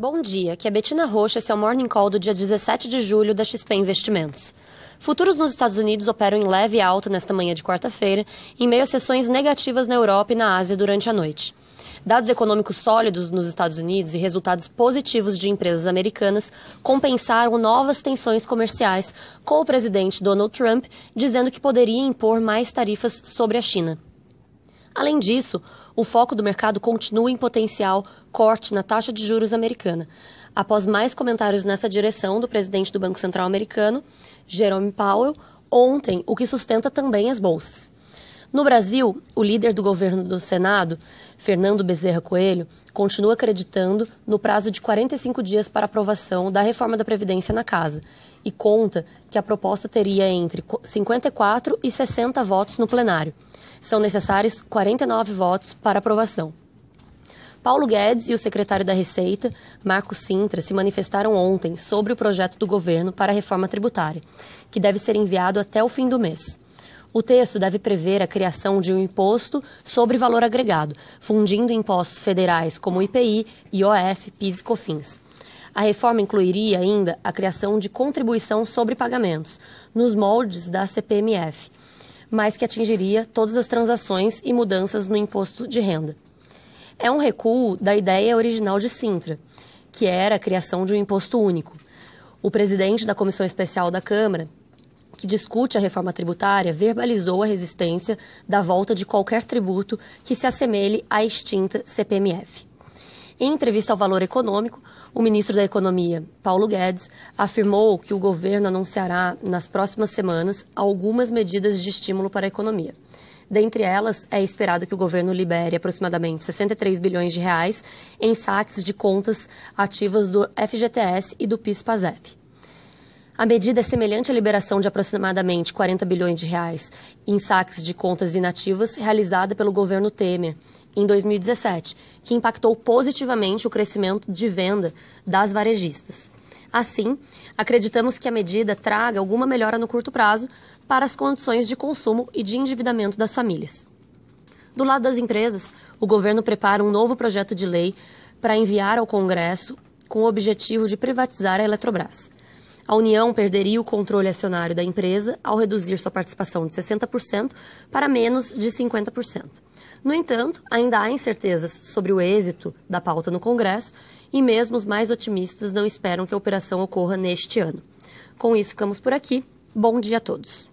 Bom dia, aqui é Betina Rocha, esse é o Morning Call do dia 17 de julho da XP Investimentos. Futuros nos Estados Unidos operam em leve alta nesta manhã de quarta-feira, em meio a sessões negativas na Europa e na Ásia durante a noite. Dados econômicos sólidos nos Estados Unidos e resultados positivos de empresas americanas compensaram novas tensões comerciais, com o presidente Donald Trump dizendo que poderia impor mais tarifas sobre a China. Além disso, o foco do mercado continua em potencial corte na taxa de juros americana, após mais comentários nessa direção do presidente do Banco Central americano, Jerome Powell, ontem, o que sustenta também as bolsas. No Brasil, o líder do governo do Senado, Fernando Bezerra Coelho, continua acreditando no prazo de 45 dias para aprovação da reforma da Previdência na Casa e conta que a proposta teria entre 54 e 60 votos no plenário. São necessários 49 votos para aprovação. Paulo Guedes e o secretário da Receita, Marco Sintra, se manifestaram ontem sobre o projeto do governo para a reforma tributária, que deve ser enviado até o fim do mês. O texto deve prever a criação de um imposto sobre valor agregado, fundindo impostos federais como IPI, IOF, PIS e COFINS. A reforma incluiria ainda a criação de contribuição sobre pagamentos, nos moldes da CPMF, mas que atingiria todas as transações e mudanças no imposto de renda. É um recuo da ideia original de Sintra, que era a criação de um imposto único. O presidente da Comissão Especial da Câmara, que discute a reforma tributária, verbalizou a resistência da volta de qualquer tributo que se assemelhe à extinta CPMF. Em entrevista ao Valor Econômico, o ministro da Economia, Paulo Guedes, afirmou que o governo anunciará nas próximas semanas algumas medidas de estímulo para a economia. Dentre elas, é esperado que o governo libere aproximadamente 63 bilhões de reais em saques de contas ativas do FGTS e do PIS/PASEP. A medida é semelhante à liberação de aproximadamente 40 bilhões de reais em saques de contas inativas realizada pelo governo Temer em 2017, que impactou positivamente o crescimento de venda das varejistas. Assim, acreditamos que a medida traga alguma melhora no curto prazo para as condições de consumo e de endividamento das famílias. Do lado das empresas, o governo prepara um novo projeto de lei para enviar ao Congresso com o objetivo de privatizar a Eletrobras. A União perderia o controle acionário da empresa ao reduzir sua participação de 60% para menos de 50%. No entanto, ainda há incertezas sobre o êxito da pauta no Congresso e mesmo os mais otimistas não esperam que a operação ocorra neste ano. Com isso, ficamos por aqui. Bom dia a todos.